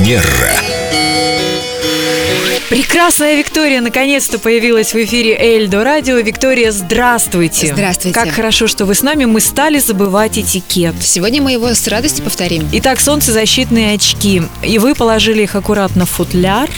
Манера. Прекрасная Виктория наконец-то появилась в эфире Эльдо Радио. Виктория, здравствуйте. Здравствуйте. Как хорошо, что вы с нами. Мы стали забывать этикет. Сегодня мы его с радостью повторим. Итак, солнцезащитные очки. И вы положили их аккуратно в футляр.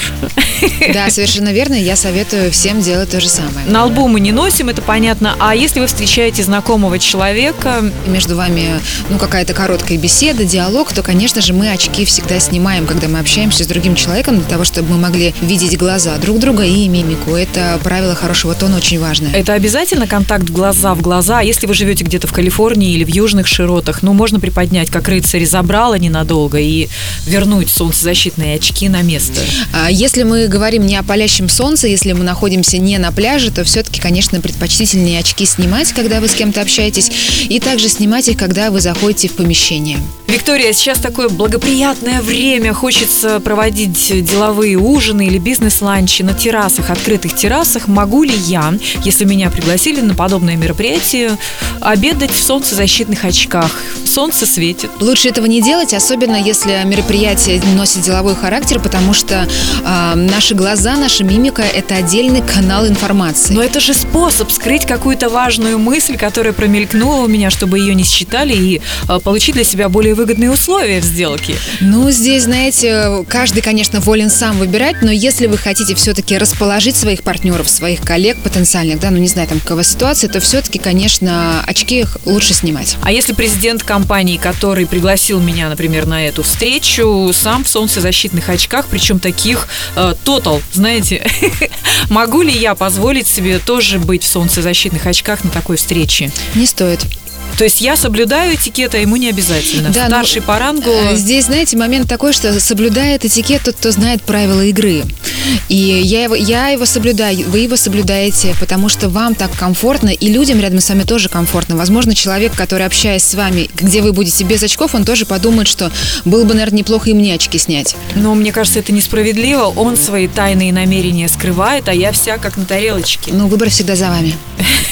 Да, совершенно верно. Я советую всем делать то же самое. На лбу мы не носим, это понятно. А если вы встречаете знакомого человека, между вами, ну, какая-то короткая беседа, диалог, то, конечно же, мы очки всегда снимаем, когда мы общаемся с другим человеком, для того, чтобы мы могли видеть глаза друг друга и мимику. Это правило хорошего тона очень важное. это обязательно контакт глаза в глаза. Если вы живете где-то в Калифорнии или в южных широтах, ну, можно приподнять, как рыцарь забрала ненадолго и вернуть солнцезащитные очки на место. А Если мы говорим не о палящем солнце, если мы находимся не на пляже, то все-таки, конечно, предпочтительнее очки снимать, когда вы с кем-то общаетесь, и также снимать их, когда вы заходите в помещение. Виктория, сейчас такое благоприятное время. Хочется проводить деловые ужины или бизнес-ланчи на террасах, открытых террасах. Могу ли я, если меня пригласили на подобное мероприятие, обедать в солнцезащитных очках? Солнце светит. Лучше этого не делать, особенно если мероприятие носит деловой характер, потому что а, наши глаза, наша мимика – это отдельный канал информации. Но это же способ скрыть какую-то важную мысль, которая промелькнула у меня, чтобы ее не считали и э, получить для себя более выгодные условия в сделке. Ну, здесь, знаете, каждый, конечно, волен сам выбирать, но если вы хотите все-таки расположить своих партнеров, своих коллег потенциальных, да, ну не знаю, там какова ситуация, то все-таки, конечно, очки лучше снимать. А если президент компании, который пригласил меня, например, на эту встречу, сам в солнцезащитных очках, причем таких э, Total, знаете, могу ли я позволить себе тоже быть в солнцезащитных очках на такой встрече? Не стоит. То есть я соблюдаю этикет, а ему не обязательно. Да, ну, Старший по рангу. Э, Здесь, знаете, момент такой, что соблюдает этикет тот, кто знает правила игры. И я его, я его соблюдаю, вы его соблюдаете, потому что вам так комфортно, и людям рядом с вами тоже комфортно. Возможно, человек, который общаясь с вами, где вы будете без очков, он тоже подумает, что было бы, наверное, неплохо и мне очки снять. Но мне кажется, это несправедливо. Он свои тайные намерения скрывает, а я вся как на тарелочке. Ну, выбор всегда за вами.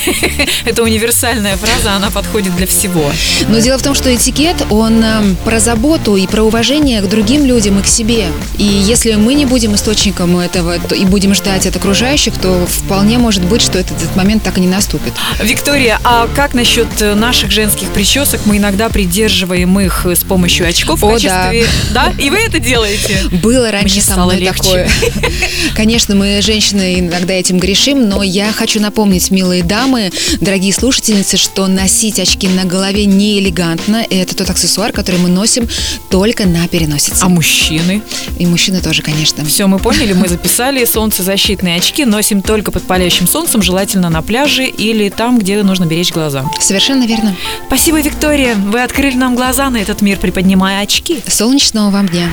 Это универсальная фраза, она подходит для всего. Но дело в том, что этикет, он эм, про заботу и про уважение к другим людям и к себе. И если мы не будем источником этого то- и будем ждать от окружающих, то вполне может быть, что этот, этот момент так и не наступит. Виктория, а как насчет э, наших женских причесок? Мы иногда придерживаем их э, с помощью очков в О, качестве... Да. И вы это делаете? Было раньше Мне со мной легче. такое. Конечно, мы, женщины, иногда этим грешим, но я хочу напомнить, милые дамы, дорогие слушательницы, что носить очки на голове не элегантно. Это тот аксессуар, который мы носим только на переносице. А мужчины? И мужчины тоже, конечно. Все, мы поняли, мы записали. Солнцезащитные очки носим только под палящим солнцем, желательно на пляже или там, где нужно беречь глаза. Совершенно верно. Спасибо, Виктория. Вы открыли нам глаза на этот мир, приподнимая очки. Солнечного вам дня.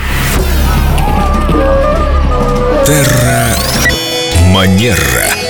Манера.